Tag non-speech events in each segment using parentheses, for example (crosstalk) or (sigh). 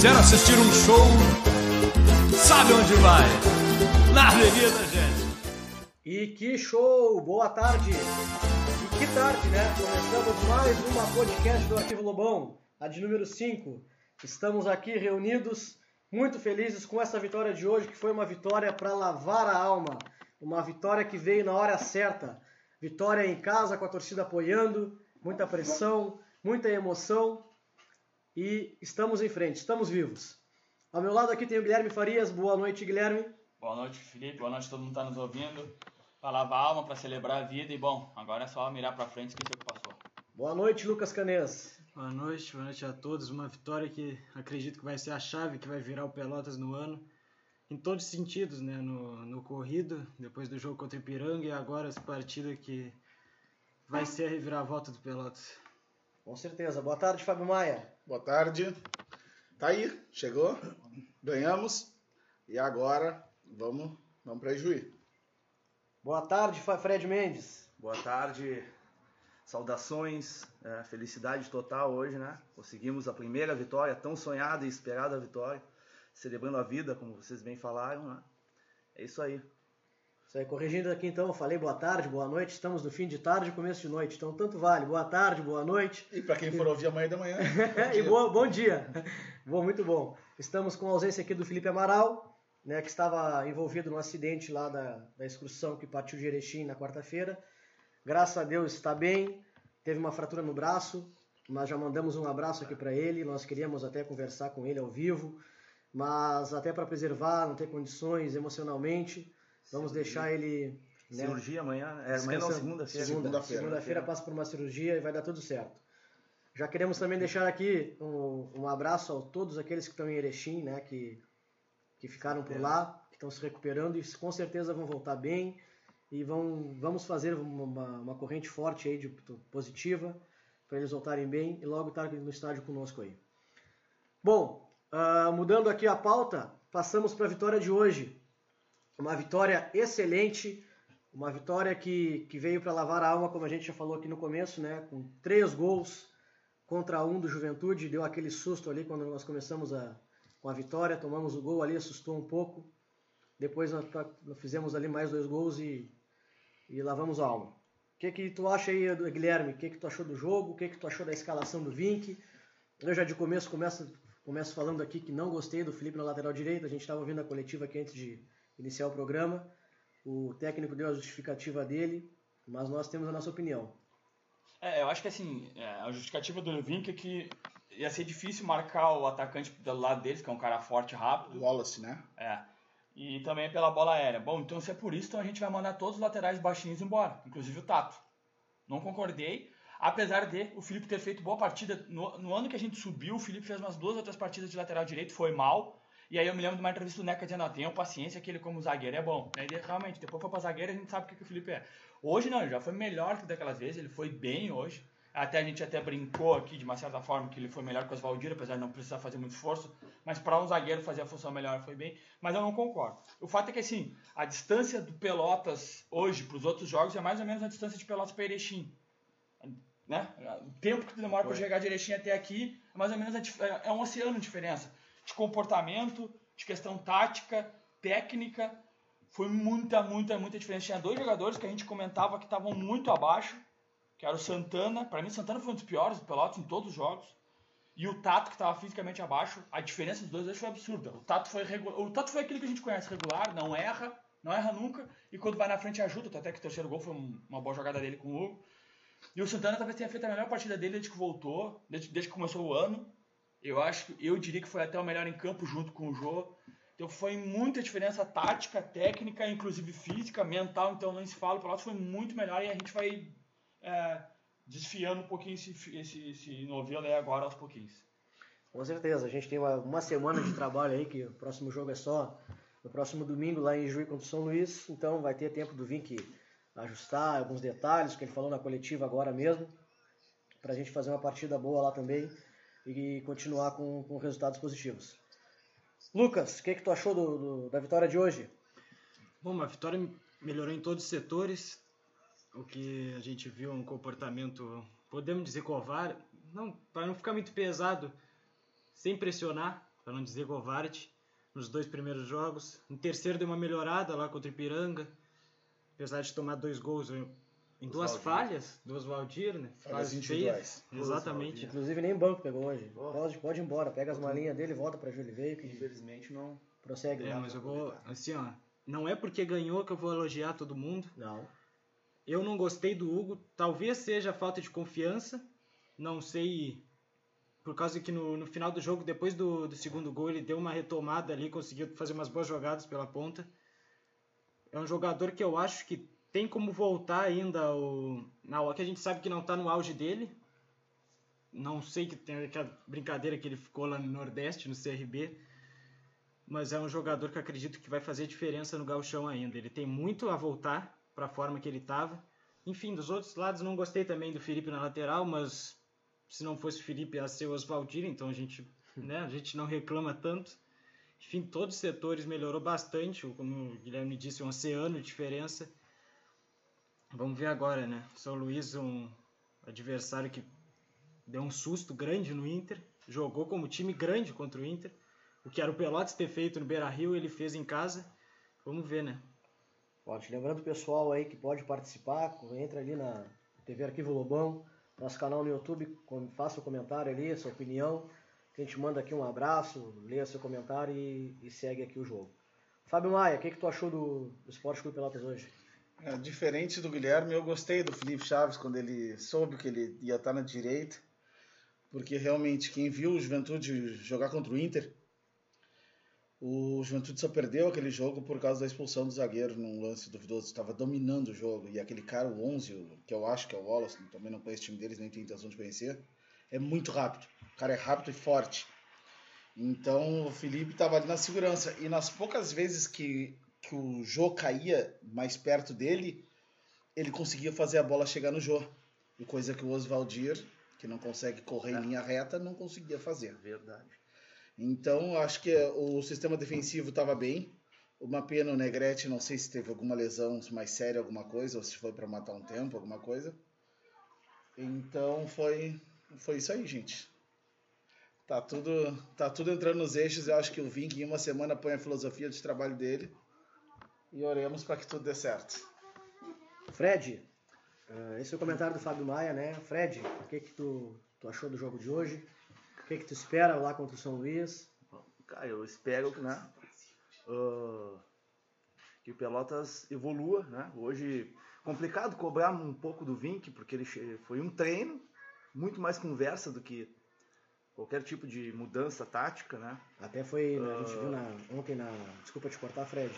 quiser assistir um show, sabe onde vai? Na Avenida, gente. E que show! Boa tarde! E que tarde, né? Começamos mais uma podcast do Arquivo Lobão, a de número 5. Estamos aqui reunidos, muito felizes com essa vitória de hoje, que foi uma vitória para lavar a alma. Uma vitória que veio na hora certa. Vitória em casa, com a torcida apoiando, muita pressão, muita emoção. E estamos em frente, estamos vivos. Ao meu lado aqui tem o Guilherme Farias. Boa noite, Guilherme. Boa noite, Felipe. Boa noite a todo mundo que está nos ouvindo. Para lavar a alma, para celebrar a vida. E bom, agora é só mirar para frente e esquecer o que passou. Boa noite, Lucas Canês. Boa noite, boa noite a todos. Uma vitória que acredito que vai ser a chave que vai virar o Pelotas no ano. Em todos os sentidos, né? No, no corrido, depois do jogo contra o Ipiranga e agora essa partida que vai ser a reviravolta do Pelotas. Com certeza. Boa tarde, Fábio Maia. Boa tarde. Tá aí, chegou, ganhamos e agora vamos, vamos para Juí. Boa tarde, Fred Mendes. Boa tarde, saudações, é, felicidade total hoje, né? Conseguimos a primeira vitória, tão sonhada e esperada vitória, celebrando a vida, como vocês bem falaram, né? É isso aí. Isso aí, corrigindo aqui então, eu falei boa tarde, boa noite, estamos no fim de tarde começo de noite, então tanto vale, boa tarde, boa noite. E para quem for ouvir amanhã da manhã. (laughs) e boa, bom dia. bom, muito bom. Estamos com a ausência aqui do Felipe Amaral, né, que estava envolvido no acidente lá da, da excursão que partiu de Erechim na quarta-feira. Graças a Deus está bem, teve uma fratura no braço, mas já mandamos um abraço aqui para ele, nós queríamos até conversar com ele ao vivo, mas até para preservar, não ter condições emocionalmente, vamos deixar ele né, Cirurgia amanhã? É, amanhã não, segunda-feira. Segunda-feira segunda passa por uma cirurgia e vai dar tudo certo. Já queremos também deixar aqui um, um abraço a todos aqueles que estão em Erechim, né, que, que ficaram por lá, que estão se recuperando e com certeza vão voltar bem e vão, vamos fazer uma, uma corrente forte aí de positiva para eles voltarem bem e logo estar no estádio conosco aí. Bom, uh, mudando aqui a pauta, passamos para a vitória de hoje. Uma vitória excelente, uma vitória que, que veio para lavar a alma, como a gente já falou aqui no começo, né? Com três gols contra um do Juventude, deu aquele susto ali quando nós começamos a, com a vitória, tomamos o gol ali, assustou um pouco. Depois nós, nós fizemos ali mais dois gols e, e lavamos a alma. O que, que tu acha aí, Guilherme? O que, que tu achou do jogo? O que, que tu achou da escalação do Vink? Eu já de começo começo, começo falando aqui que não gostei do Felipe na lateral direita. A gente estava ouvindo a coletiva aqui antes de iniciar o programa. O técnico deu a justificativa dele, mas nós temos a nossa opinião. É, eu acho que assim, é, a justificativa do Vink é que ia ser difícil marcar o atacante do lado deles, que é um cara forte e rápido. Wallace, né? É. E também pela bola aérea. Bom, então se é por isso, então a gente vai mandar todos os laterais baixinhos embora, inclusive o Tato. Não concordei, apesar de o Felipe ter feito boa partida. No, no ano que a gente subiu, o Felipe fez umas duas outras partidas de lateral direito, foi mal. E aí eu me lembro de uma entrevista do Neca dizendo, ó, tenham paciência que ele como zagueiro é bom. Aí ele, realmente, depois foi pra zagueiro a gente sabe o que, que o Felipe é. Hoje não, ele já foi melhor que daquelas vezes, ele foi bem hoje. Até a gente até brincou aqui, de uma certa forma, que ele foi melhor que o Oswaldir, apesar de não precisar fazer muito esforço. Mas para um zagueiro fazer a função melhor foi bem. Mas eu não concordo. O fato é que, assim, a distância do Pelotas hoje para os outros jogos é mais ou menos a distância de Pelotas para Erechim. Né? O tempo que demora para chegar de Erechim até aqui é mais ou menos a, é um oceano de diferença. De comportamento, de questão tática, técnica. Foi muita, muita, muita diferença. Tinha dois jogadores que a gente comentava que estavam muito abaixo, que era o Santana. Para mim, Santana foi um dos piores do Pelotas em todos os jogos. E o Tato, que estava fisicamente abaixo. A diferença dos dois foi absurda. O Tato foi, regular, o Tato foi aquele que a gente conhece, regular, não erra, não erra nunca. E quando vai na frente ajuda. Até que o terceiro gol foi uma boa jogada dele com o Hugo. E o Santana talvez tenha feito a melhor partida dele desde que voltou, desde, desde que começou o ano. Eu acho eu diria que foi até o melhor em campo junto com o Jô. Então foi muita diferença tática, técnica, inclusive física, mental, então não se fala. O Pelotas foi muito melhor e a gente vai é, desfiando um pouquinho esse, esse, esse novelo aí agora aos pouquinhos. Com certeza, a gente tem uma, uma semana de trabalho aí, que o próximo jogo é só no próximo domingo lá em Juiz contra o São Luís, então vai ter tempo do Vink ajustar alguns detalhes que ele falou na coletiva agora mesmo, para a gente fazer uma partida boa lá também e continuar com, com resultados positivos. Lucas, o que, que tu achou do, do, da vitória de hoje? Bom, a vitória melhorou em todos os setores. O que a gente viu um comportamento, podemos dizer, covarde, não, para não ficar muito pesado, sem pressionar, para não dizer covarde, nos dois primeiros jogos. No terceiro deu uma melhorada lá contra o Ipiranga, apesar de tomar dois gols em duas Valdir. falhas do Oswaldir, né? Falhas individuais. feias. Exatamente. Inclusive nem banco pegou hoje. Oh. Pode, pode ir embora, pega as malinhas dele, volta pra Júlio Veio que Infelizmente não. prossegue É, mas eu vou, assim, ó, não é porque ganhou que eu vou elogiar todo mundo. Não. Eu não gostei do Hugo, talvez seja falta de confiança, não sei, por causa que no, no final do jogo, depois do, do segundo gol, ele deu uma retomada ali, conseguiu fazer umas boas jogadas pela ponta. É um jogador que eu acho que tem como voltar ainda ao, na hora que a gente sabe que não está no auge dele. Não sei que tem aquela brincadeira que ele ficou lá no Nordeste, no CRB, mas é um jogador que eu acredito que vai fazer diferença no gauchão ainda. Ele tem muito a voltar para a forma que ele estava. Enfim, dos outros lados não gostei também do Felipe na lateral, mas se não fosse o Felipe ia ser o Oswaldir, então a gente, né, a gente não reclama tanto. Enfim, todos os setores melhorou bastante, como o Guilherme disse, um oceano de diferença. Vamos ver agora, né? São Luís, um adversário que deu um susto grande no Inter, jogou como time grande contra o Inter. O que era o Pelotas ter feito no Beira-Rio, ele fez em casa. Vamos ver, né? Pode. Lembrando o pessoal aí que pode participar, entra ali na TV Arquivo Lobão, nosso canal no YouTube, faça o comentário ali, sua opinião. A gente manda aqui um abraço, leia seu comentário e, e segue aqui o jogo. Fábio Maia, o que, que tu achou do, do Esporte Clube Pelotas hoje? É, diferente do Guilherme, eu gostei do Felipe Chaves quando ele soube que ele ia estar na direita, porque realmente quem viu o Juventude jogar contra o Inter, o Juventude só perdeu aquele jogo por causa da expulsão do zagueiro num lance duvidoso, estava dominando o jogo, e aquele cara, o 11, o- que eu acho que é o Wallace, também não conheço o time deles, nem tenho intenção de conhecer, é muito rápido, o cara é rápido e forte. Então o Felipe estava ali na segurança, e nas poucas vezes que que o Jô caía mais perto dele, ele conseguia fazer a bola chegar no Jô. E coisa que o Oswaldir, que não consegue correr em linha reta, não conseguia fazer. Verdade. Então, acho que o sistema defensivo estava bem. Uma pena o Negrete, não sei se teve alguma lesão mais séria, alguma coisa, ou se foi para matar um tempo, alguma coisa. Então, foi, foi isso aí, gente. Tá tudo, tá tudo entrando nos eixos. Eu acho que o Vink, em uma semana, põe a filosofia de trabalho dele. E oremos para que tudo dê certo. Fred, eh, esse é o comentário do Fábio Maia, né? Fred, o que, que tu, tu achou do jogo de hoje? O que, que tu espera lá contra o São Luís? Cara, eu espero que, né, ah, que o Pelotas evolua, né? Hoje, complicado cobrar um pouco do Vink, porque ele foi um treino, muito mais conversa do que qualquer tipo de mudança tática, né? Até foi, né, a gente viu na, ontem na. Desculpa te cortar, Fred.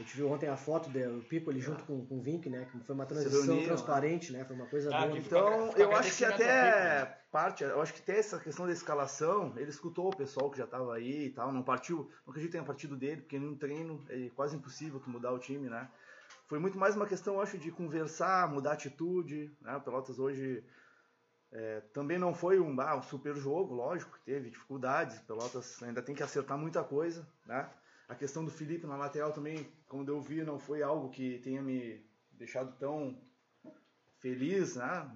A gente viu ontem a foto do Pipo ali junto com, com o Vink, né? Que foi uma transição reuniram, transparente, né? Foi uma coisa Ah, boa. Então, Fica eu acho que até Pipo, parte, eu acho que até essa questão da escalação, ele escutou o pessoal que já estava aí e tal, não partiu, não acredito que tenha partido dele, porque num treino é quase impossível tu mudar o time, né? Foi muito mais uma questão, eu acho, de conversar, mudar a atitude, né? O Pelotas hoje é, também não foi um, ah, um super jogo, lógico que teve dificuldades, o Pelotas ainda tem que acertar muita coisa, né? A questão do Felipe na lateral também, quando eu vi, não foi algo que tenha me deixado tão feliz, né?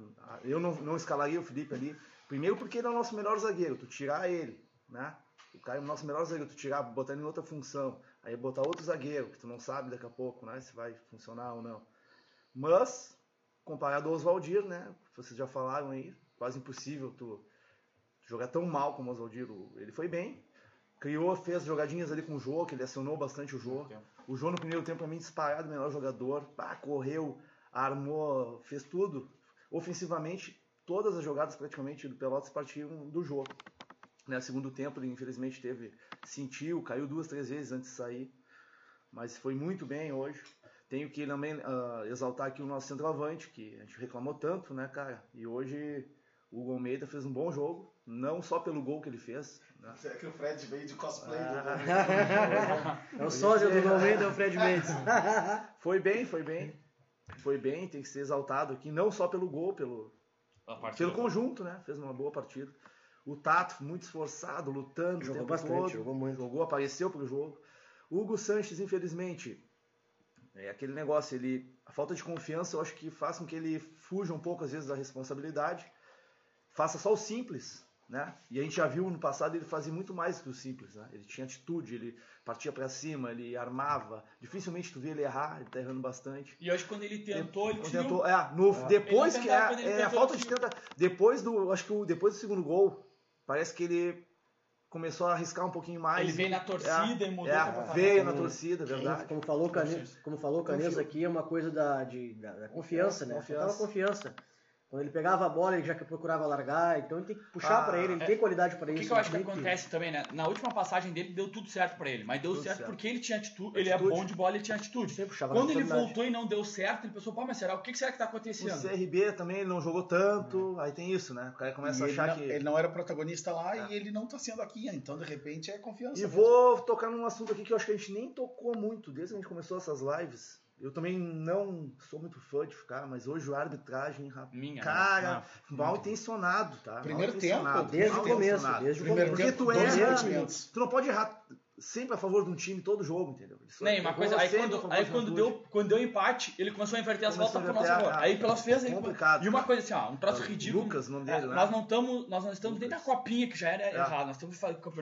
Eu não, não escalaria o Felipe ali. Primeiro porque ele é o nosso melhor zagueiro, tu tirar ele, né? O cara é o nosso melhor zagueiro, tu tirar, botar ele em outra função, aí botar outro zagueiro, que tu não sabe daqui a pouco, né? Se vai funcionar ou não. Mas, comparado ao Oswaldir, né? Vocês já falaram aí, quase impossível tu jogar tão mal como o Oswaldir. Ele foi bem, criou, fez jogadinhas ali com o Jô, que ele acionou bastante o Jô. O Jô no primeiro tempo, pra mim, disparado, o melhor jogador. Correu, armou, fez tudo. Ofensivamente, todas as jogadas praticamente do Pelotas partiram do jogo. Né, segundo tempo, ele infelizmente teve, sentiu, caiu duas, três vezes antes de sair. Mas foi muito bem hoje. Tenho que também ah, exaltar aqui o nosso centroavante, que a gente reclamou tanto, né, cara? E hoje o Hugo Almeida fez um bom jogo, não só pelo gol que ele fez, né? Será (laughs) que o Fred veio de cosplay? (laughs) É o sósia do Almeida, é o Fred Mendes. (laughs) Foi bem, foi bem. Foi bem, tem que ser exaltado aqui, não só pelo gol, pelo, pelo conjunto, né? Fez uma boa partida. O Tato, muito esforçado, lutando o Jogou tempo bastante, todo. jogou muito. Jogou, apareceu pro jogo. O Hugo Sanches, infelizmente, é aquele negócio, ele, a falta de confiança eu acho que faz com que ele fuja um pouco às vezes da responsabilidade. Faça só o simples, né? E a gente já viu no passado ele fazia muito mais que o simples, né? Ele tinha atitude, ele partia para cima, ele armava. Dificilmente tu via ele errar, ele tá errando bastante. E hoje quando ele tentou, ele tinha tentou, é, no, depois Ele que é, ele é a falta ele de tenta, depois do, acho que o, depois do segundo gol, parece que ele começou a arriscar um pouquinho mais. Ele veio na torcida é, e mudou é, veio na torcida, Como, verdade. como falou o Canês, como falou o Canês aqui, é uma coisa da, de, da, da confiança, né? Confiança. Faltava confiança. Quando ele pegava a bola, ele já que procurava largar, então ele tem que puxar Ah, pra ele, ele é. tem qualidade para O isso. que, que eu acho que ele acontece também, né? Na última passagem dele deu tudo certo pra ele, mas deu Tudo certo, certo. porque ele tinha atitude, ele é Atitude. bom de bola, ele tinha atitude. Sempre puxava Quando ele voltou e não deu certo, ele pensou, pô, mas será? O que, que será que tá O acontecendo? CRB também ele não jogou tanto, aí tem isso, né? O cara começa E a ele, achar não, que. ele não era protagonista lá e ele não tá sendo aqui, então de repente é confiança. E mesmo. vou tocar num assunto aqui que eu acho que a gente nem tocou muito desde que a gente começou essas lives. Eu também não sou muito fã de ficar, mas hoje a arbitragem, Minha, cara, né? mal intencionado, tá? Primeiro mal intencionado, tempo, Desde o começo, desde o começo. Porque tu erra, tu não pode errar sempre a favor de um time todo jogo, entendeu? Nem, uma coisa, aí quando, aí do quando deu, quando deu empate, ele começou a inverter as voltas pro nosso favor. ah, Aí pelas fez ele complicado, E uma coisa assim, ó, um troço ridículo. Lucas, o nome É, dele, né? nós não estamos, nós não estamos nem na copinha que já era É. errado, nós estamos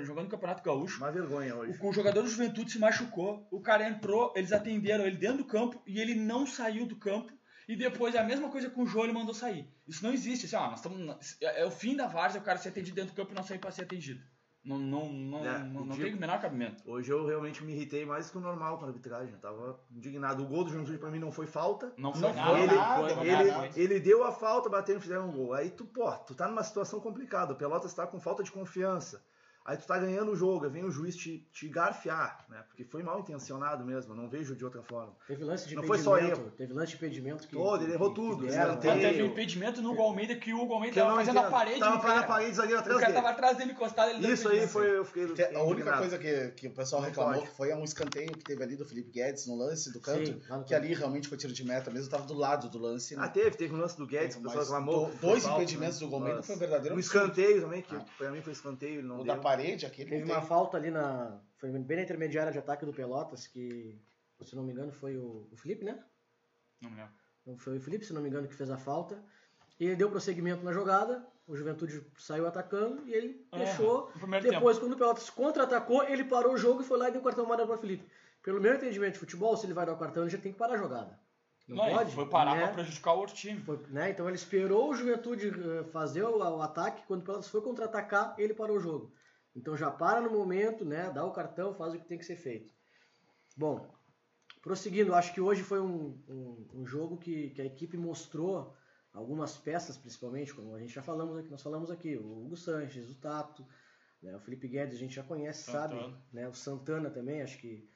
jogando campeonato gaúcho. Uma vergonha hoje. O, o jogador do Juventude se machucou, o cara entrou, eles atenderam ele dentro do campo e ele não saiu do campo. E depois a mesma coisa com o Jô, ele mandou sair. Isso não existe. Assim, ó, nós estamos, é, é o fim da várzea o cara ser atendido dentro do campo e não sair para ser atendido. Não, não, não, É, não, não tem o menor cabimento. Hoje eu realmente me irritei mais que o normal com a arbitragem. Eu tava indignado. O gol do Juventude pra mim não foi falta. Não foi Não nada. foi ele, nada, foi, ele, nada. ele deu a falta, batendo e fizeram um gol. Aí tu, pô, tu tá numa situação complicada. O Pelotas tá com falta de confiança. Aí tu tá ganhando o jogo, aí vem o juiz te, te garfiar, né? Porque foi mal intencionado mesmo, não vejo de outra forma. Teve lance de Não foi só impedimento. erro. Teve lance de impedimento que. Todo, ele errou que- tudo, que Não, teve um impedimento no Hugo Almeida que o Hugo Almeida Que tava fazendo a parede. Tava do fazendo cara. a parede zagueiro O atrás cara dele. tava atrás dele encostado. Ele Isso aí impedimento. foi, eu fiquei. Te- A única indignado. coisa que, que o pessoal Não reclamou pode. que foi um escanteio que teve ali do Felipe Guedes no lance do canto, Sim, que ali realmente foi tiro de meta mesmo, tava do lado do lance. Ah, né? teve, teve um lance do Guedes, que o pessoal reclamou. que dois impedimentos do Golmeida Mas foi um verdadeiro Um escanteio também, que Ah. pra mim foi escanteio, ele não O deu. Parede, aquele Teve uma tem. falta ali na. Foi bem na intermediária de ataque do Pelotas, que, se não me engano, foi o, o Felipe, né? Não me lembro. Não foi o Felipe, se não me engano, que fez a falta. E ele deu prosseguimento na jogada, o Juventude saiu atacando e ele Ah, deixou. primeiro Depois, quando o Pelotas contra-atacou, ele parou o jogo e foi lá e deu cartão amarelo para Felipe. Pelo meu entendimento de futebol, se ele vai dar o cartão, ele já tem que parar a jogada. Não, Não, ele pode? foi parar né? pra prejudicar o outro time. Foi, né? Então ele esperou o Juventude eh, fazer o, o ataque, quando o Pelotas foi contra-atacar, ele parou o jogo. Então já para no momento, né? Dá o cartão, faz o que tem que ser feito. Bom, prosseguindo, acho que hoje foi um, um, um jogo que, que a equipe mostrou algumas peças, principalmente, como a gente já falamos aqui, nós falamos aqui, o Hugo Sanches, o Tato, né, o Felipe Guedes, a gente já conhece, sabe, Santana. né, o Santana também, acho que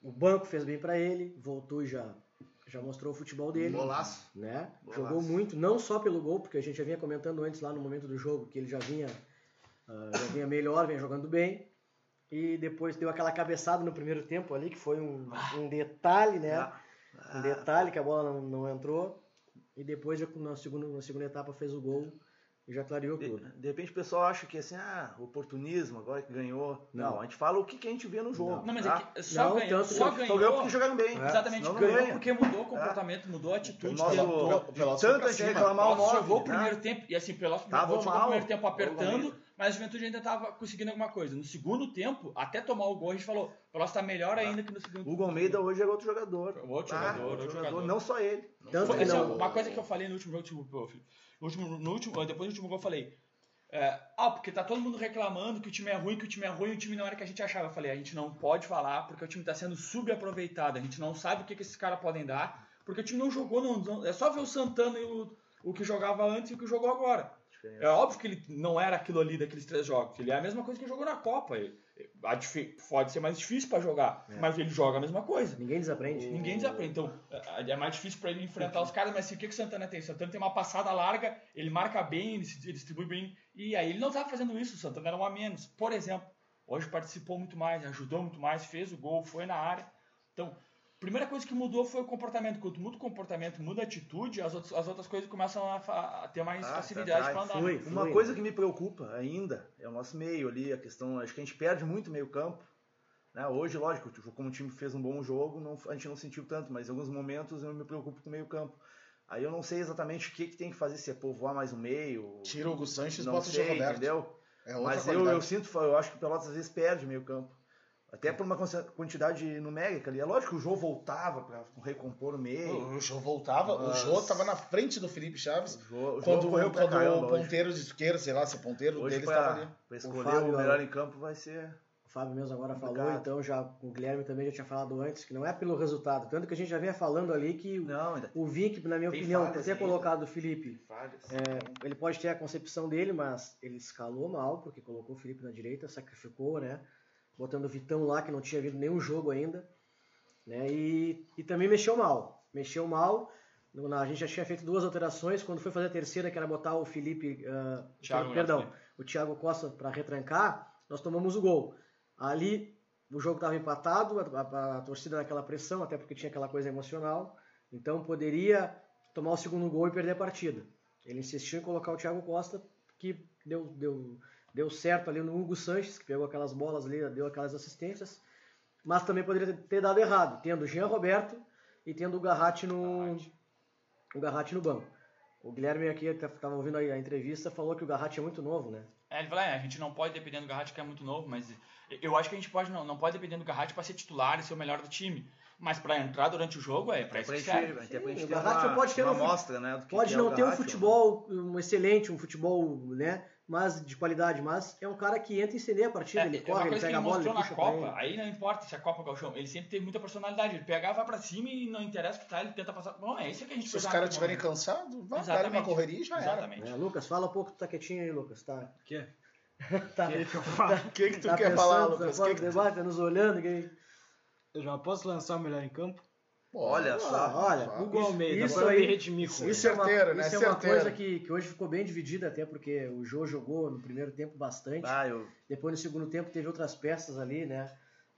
o banco fez bem para ele, voltou e já, já mostrou o futebol dele Golaço. né? Jogou muito, não só pelo gol, porque a gente já vinha comentando antes lá no momento do jogo que ele já vinha, já vinha melhor, vinha jogando bem. E depois deu aquela cabeçada no primeiro tempo ali, que foi um, um detalhe, né? Ah, Um detalhe que a bola não, não entrou. E depois, já na, segunda, na segunda etapa, fez o gol e já clareou De, tudo. de repente o pessoal acha que assim, ah, oportunismo, agora que ganhou. Não, Não. a gente fala o que, que a gente vê no jogo. Não, mas tá? é que só Não, ganhou, tanto só que- ganhou. Só ganhou porque jogaram bem. Exatamente, Senão não ganhou ganha. porque mudou o comportamento, mudou a atitude, Nosso- tentou. O Pelotas Tanto a gente reclamar o nove, jogou o né? primeiro tempo, e assim, Pelotas Tava jogou o mal. primeiro tempo apertando, mas a Juventude ainda estava conseguindo alguma coisa. No segundo tempo, até tomar o gol, a gente falou, o está melhor ainda que no segundo O Hugo Almeida hoje é outro jogador. Outro Ah, jogador, outro jogador. Não só ele. Não Foi, assim, não- uma coisa que eu falei no último jogo, filho. No último, no último, depois do último gol eu falei. é, ah, porque tá todo mundo reclamando que o time é ruim, que o time é ruim, o time não era o que a gente achava. Eu falei, a gente não pode falar porque o time tá sendo subaproveitado. A gente não sabe o que, que esses caras podem dar, porque o time não jogou. Não, não- é só ver o Santana e o, o que jogava antes e o que jogou agora. É óbvio que ele não era aquilo ali daqueles três jogos. Ele é a mesma coisa que jogou na Copa. Ele- pode ser mais difícil pra jogar, mas ele joga a mesma coisa. Ninguém desaprende. Ninguém desaprende. Então, é é mais difícil para ele enfrentar os caras, mas assim, o que, que o Santana tem? O Santana tem uma passada larga, ele marca bem, ele, se- ele distribui bem. E aí ele não estava fazendo isso, o Santana era um a menos. Por exemplo, hoje participou muito mais, ajudou muito mais, fez o gol, foi na área. Então, primeira coisa que mudou foi o comportamento. Quando muda o comportamento, muda a atitude, as outras, as outras coisas começam a, a ter mais Ah, facilidade tá, para andar. flui. né? Uma coisa que me preocupa ainda é o nosso meio ali, a questão, acho que a gente perde muito meio campo. Né? Hoje, lógico, tipo, como o time fez um bom jogo, não- a gente não sentiu tanto, mas em alguns momentos eu me preocupo com o meio campo. Aí eu não sei exatamente o que, que tem que fazer, se é povoar mais o meio. Tira o Hugo Sanches e não bota o sei, Jean Roberto. entendeu? É Mas eu, eu sinto, eu acho que o Pelotas às vezes perde meio campo. Até por uma quantidade numérica ali. É lógico que o Jô voltava pra recompor o meio. O Jô voltava, Mas- o Jô tava na frente do Felipe Chaves. O Jô, o Jô Quando, correu quando o ponteiro de esquerda, sei lá, se o ponteiro Hoje dele estava ali. pra escolher Fábio, o melhor em campo vai ser. O Fábio mesmo agora falou, Complicado. então já o Guilherme também já tinha falado antes, que não é pelo resultado. Tanto que a gente já vinha falando ali que o- Não, ainda o Vic, na minha Tem opinião, por ter ainda. colocado o Felipe, é, ele pode ter a concepção dele, mas ele escalou mal, porque colocou o Felipe na direita, sacrificou, né? Botando o Vitão lá, que não tinha visto nenhum jogo ainda. Né? E, e também mexeu mal. Mexeu mal. No- na- a gente já tinha feito duas alterações. Quando foi fazer a terceira, que era botar o Felipe. ah, Thiago perdão, frente. o Thiago Costa para retrancar, nós tomamos o gol. Ali o jogo estava empatado, a, a- a torcida naquela pressão, até porque tinha aquela coisa emocional. Então poderia tomar o segundo gol e perder a partida. Ele insistiu em colocar o Thiago Costa, que deu, deu, deu certo ali no Hugo Sanches, que pegou aquelas bolas ali, deu aquelas assistências. Mas também poderia ter dado errado, tendo o Jean Roberto e tendo o Garratti no, o Garratti no banco. O Guilherme aqui estava ouvindo aí a entrevista, falou que o Garratti é muito novo, né? É, ele falou, é, a gente não pode depender do Garratti, que é muito novo, mas eu acho que a gente pode não, não pode depender do Garratti para ser titular e ser o melhor do time. Mas para entrar durante o jogo, é para isso Pra que serve. o Garratti uma, pode ter uma um amostra, né? do que Pode que é não o ter um futebol um excelente, um futebol, né? Mas de qualidade, mas é um cara que entra e incendeia a partida, É, ele é corre, ele que pega ele a bola, ele puxa pra ele. Copa, aí não importa se é Copa ou Galchão, ele sempre teve muita personalidade, ele pega, vai pra cima e não interessa o que tá, ele tenta passar. Bom, é isso que a gente Se os caras estiverem momento. cansados, vai dar uma correria e já era. Exatamente. É, Lucas, fala um pouco, tu tá quietinho aí, Lucas, tá? O quê? (laughs) tá, O que, que tu tá quer pensando, falar, tá Lucas? fora Que que tu- debate, tá nos olhando, que... Eu já posso lançar o melhor em campo? Olha Ah, só. olha, Fala. Hugo Almeida, isso aí- eu me redimi com ele. Isso é uma, Certeiro, né? isso é uma Certeiro. coisa que, que hoje ficou bem dividida, até porque o Jô jogou no primeiro tempo bastante. Ah, eu, Depois no segundo tempo teve outras peças ali, né?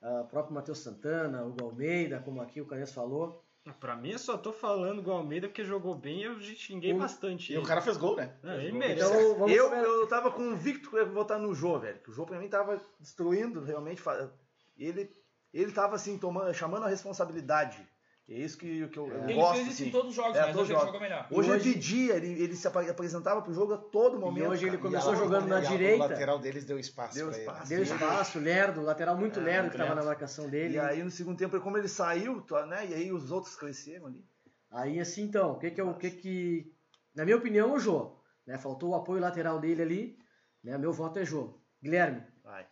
O próprio Matheus Santana, o Almeida, como aqui o Canes falou. Pra mim, eu só tô falando do Almeida porque jogou bem e eu xinguei O- bastante. E o ele. cara fez gol, né? Ah, ele Então, merece. Então eu, comer- eu tava convicto que eu ia votar no Jô, velho. Que o Jô pra mim tava destruindo, realmente. Ele, ele tava assim, tomando, chamando a responsabilidade. É isso que, que eu, eu Ele gosto. fez isso assim. em todos os jogos, É, mas todos hoje ele os jogou melhor. Hoje, Hoje- ele pedia, ele, ele se apre- apresentava pro jogo a todo momento. hoje ele começou E a- jogando na e direita. O lateral deles deu espaço Deu pra ele. espaço. Deu espaço, (laughs) lerdo, lateral muito É, lerdo que estava lerdo. na marcação dele. E aí no segundo tempo, como ele saiu, tá, né? E aí os outros cresceram ali. Aí assim então, o que que, é o que que. Na minha opinião, o Jô. Né? Faltou o apoio lateral dele ali. Né? Meu voto é Jô. Guilherme. Vai.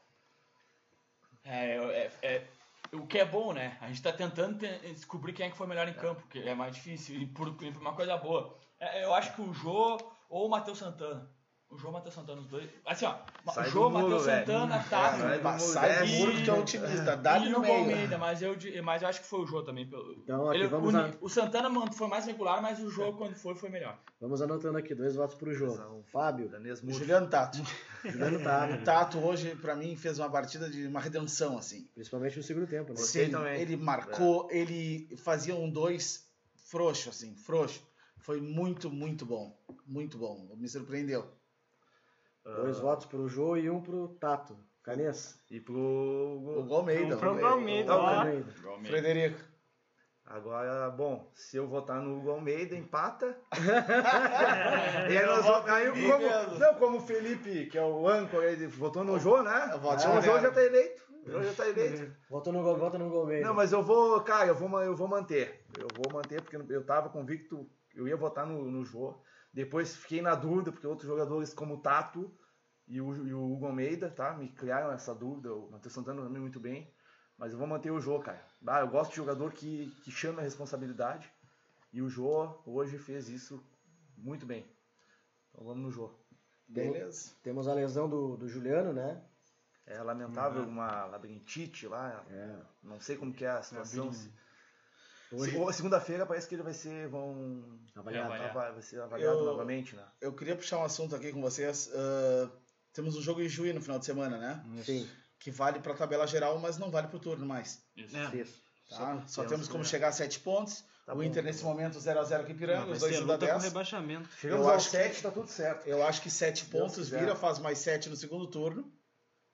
É, é, é- o que é bom, né? A gente tá tentando te- descobrir quem é que foi melhor em campo, que é mais difícil, e por, por uma coisa boa. É, eu acho que o Jô ou o Matheus Santana. O Jô e o Matheus Santana, os dois. Assim, ó, Sai o do Jô, muro, Matheus velho. Santana, É, tá. sai do Bah, muro, Sai do muro que tu é otimista. Dá e no o meio. Almeida, mas eu, mas eu acho que foi o Jô também. pelo- Então, aqui Ele- vamos o, a- o Santana foi mais regular, mas o Jô, quando foi, foi melhor. Vamos anotando aqui, dois votos pro Jô. Exato. Fábio. Danês. Juliano Tato. (laughs) Juliano tá, O Tato hoje, pra mim, fez uma partida de uma redenção, assim. Principalmente no segundo tempo, né? Sim, também. ele marcou, ele fazia um dois frouxo, assim, frouxo. Foi muito, muito bom. Muito bom. Me surpreendeu. Dois votos pro Jô e um pro Tato. Canês. E pro. O Gol Almeida. Pro. Almeida. Frederico. Agora, bom, se eu votar no Hugo Almeida, empata. (laughs) e aí nós vamos. Aí, como, não, como o Felipe, que é o âncora, ele votou no Jô, né? Eu voto no o Jô Jô. já tá eleito. O Jô já tá eleito. (laughs) Vota no gol, vota no Almeida. Não, mas eu vou, cara, eu vou, eu vou manter. Eu vou manter porque eu tava convicto, eu ia votar no, no Jô. Depois fiquei na dúvida, porque outros jogadores como o Tato e o, e o Hugo Almeida, tá? Me criaram essa dúvida. O Matheus Santana também muito bem. Mas eu vou manter o Jô, cara. Ah, eu gosto de jogador que, que chama a responsabilidade. E o Jô hoje fez isso muito bem. Então vamos no Jô. Beleza. Temos a lesão do, do Juliano, né? É lamentável uma labirintite lá. É. Não sei como que é a situação. Labirinto. Hoje, Se- Segunda-feira parece que ele vai ser. Vão, avaliado. Avaliado. vai, ser avaliado Eu- novamente, né? Eu queria puxar um assunto aqui com vocês. Ah, temos um jogo em Juí no final de semana, né? Sim, Que vale pra tabela geral, mas não vale pro turno mais. Isso. É. isso. Tá? Só, temos temos como que- chegar a 7 pontos. Tá o bom. Inter nesse momento 0x0 com o Ipiranga, Vai os dois a com 10. rebaixamento. Chegamos Eu ao acho que- 7, tá tudo certo. Eu acho que 7 Deus pontos quiser. vira, faz mais 7 no segundo turno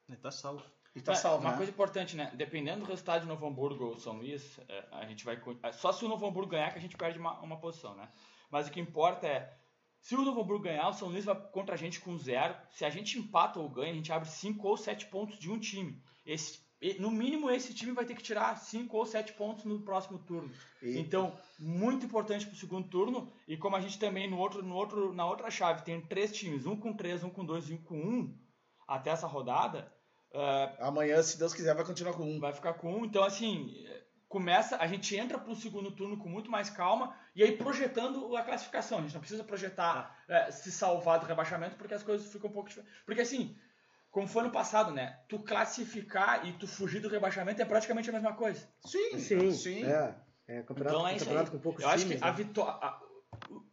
Ele tá salvo. E tá É, salvo, Uma né? coisa importante, né? Dependendo do resultado de Novo Hamburgo ou São Luís, é, a gente vai. é, Só se o Novo Hamburgo ganhar que a gente perde uma, uma posição, né? Mas o que importa é, se o Novo Hamburgo ganhar, o São Luís vai contra a gente com zero. Se a gente empata ou ganha, a gente abre 5 ou 7 pontos de um time. Esse, no mínimo, esse time vai ter que tirar 5 ou 7 pontos no próximo turno. E- Então, muito importante pro segundo turno. E como a gente também no outro, no outro, na outra chave tem três times, um com 3, um com 2 e um com 1, um, até essa rodada, eh, Amanhã, se Deus quiser, vai continuar com um. vai ficar com um. Então, assim, começa, a gente entra pro segundo turno com muito mais calma e aí projetando a classificação. A gente não precisa projetar eh, se salvar do rebaixamento porque as coisas ficam um pouco diferentes. Porque, assim, como foi no passado, né? Tu classificar e tu fugir do rebaixamento é praticamente a mesma coisa. Sim, Sim, sim. É, é campeonato, Então é isso campeonato aí. com poucos Eu acho times. que a né? vitória.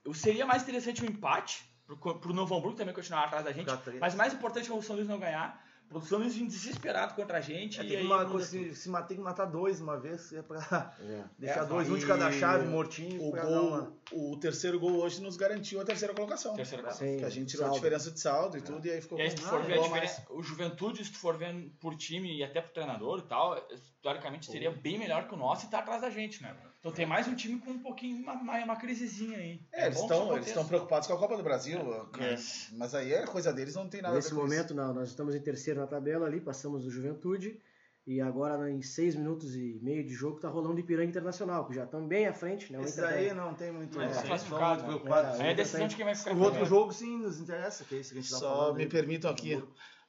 O seria mais interessante um empate, pro, pro Novo Hamburgo também continuar atrás da gente. Mas mais importante é o São Luís não ganhar. Pro São Luís vir desesperado contra a gente. É, e tem que aí uma coisa, se, se matar, tem que matar dois uma vez, é pra (laughs) É. deixar É, dois, um de cada chave, mortinho, O, gol, uma... o terceiro gol hoje nos garantiu a terceira colocação. Terceira coisa. Sim, Que a gente tirou saldo. a diferença de saldo e tudo, e aí ficou E aí, se tu for um ver diferença, o Juventude, se tu for ver por time e até pro treinador e tal, teoricamente seria bem melhor que o nosso e tá atrás da gente, né? Então tem mais um time com um pouquinho, uma, uma, crisezinha aí. É, eles estão isso eles estão preocupados com a Copa do Brasil, Mas- mas aí é coisa deles, não tem nada Nesse a ver com momento, não, nós estamos em terceiro na tabela ali, passamos do Juventude. E agora, em seis minutos e meio de jogo, tá rolando o Ipiranga Internacional, que já estão bem à frente, né? Esse Inter tá- aí não tem muito... Não tá classificado, né? preocupado. É, Aí é decisão de quem vai ficar O outro jogo sim nos interessa, que é esse que a gente tá Só falando. me aí. permitam aqui.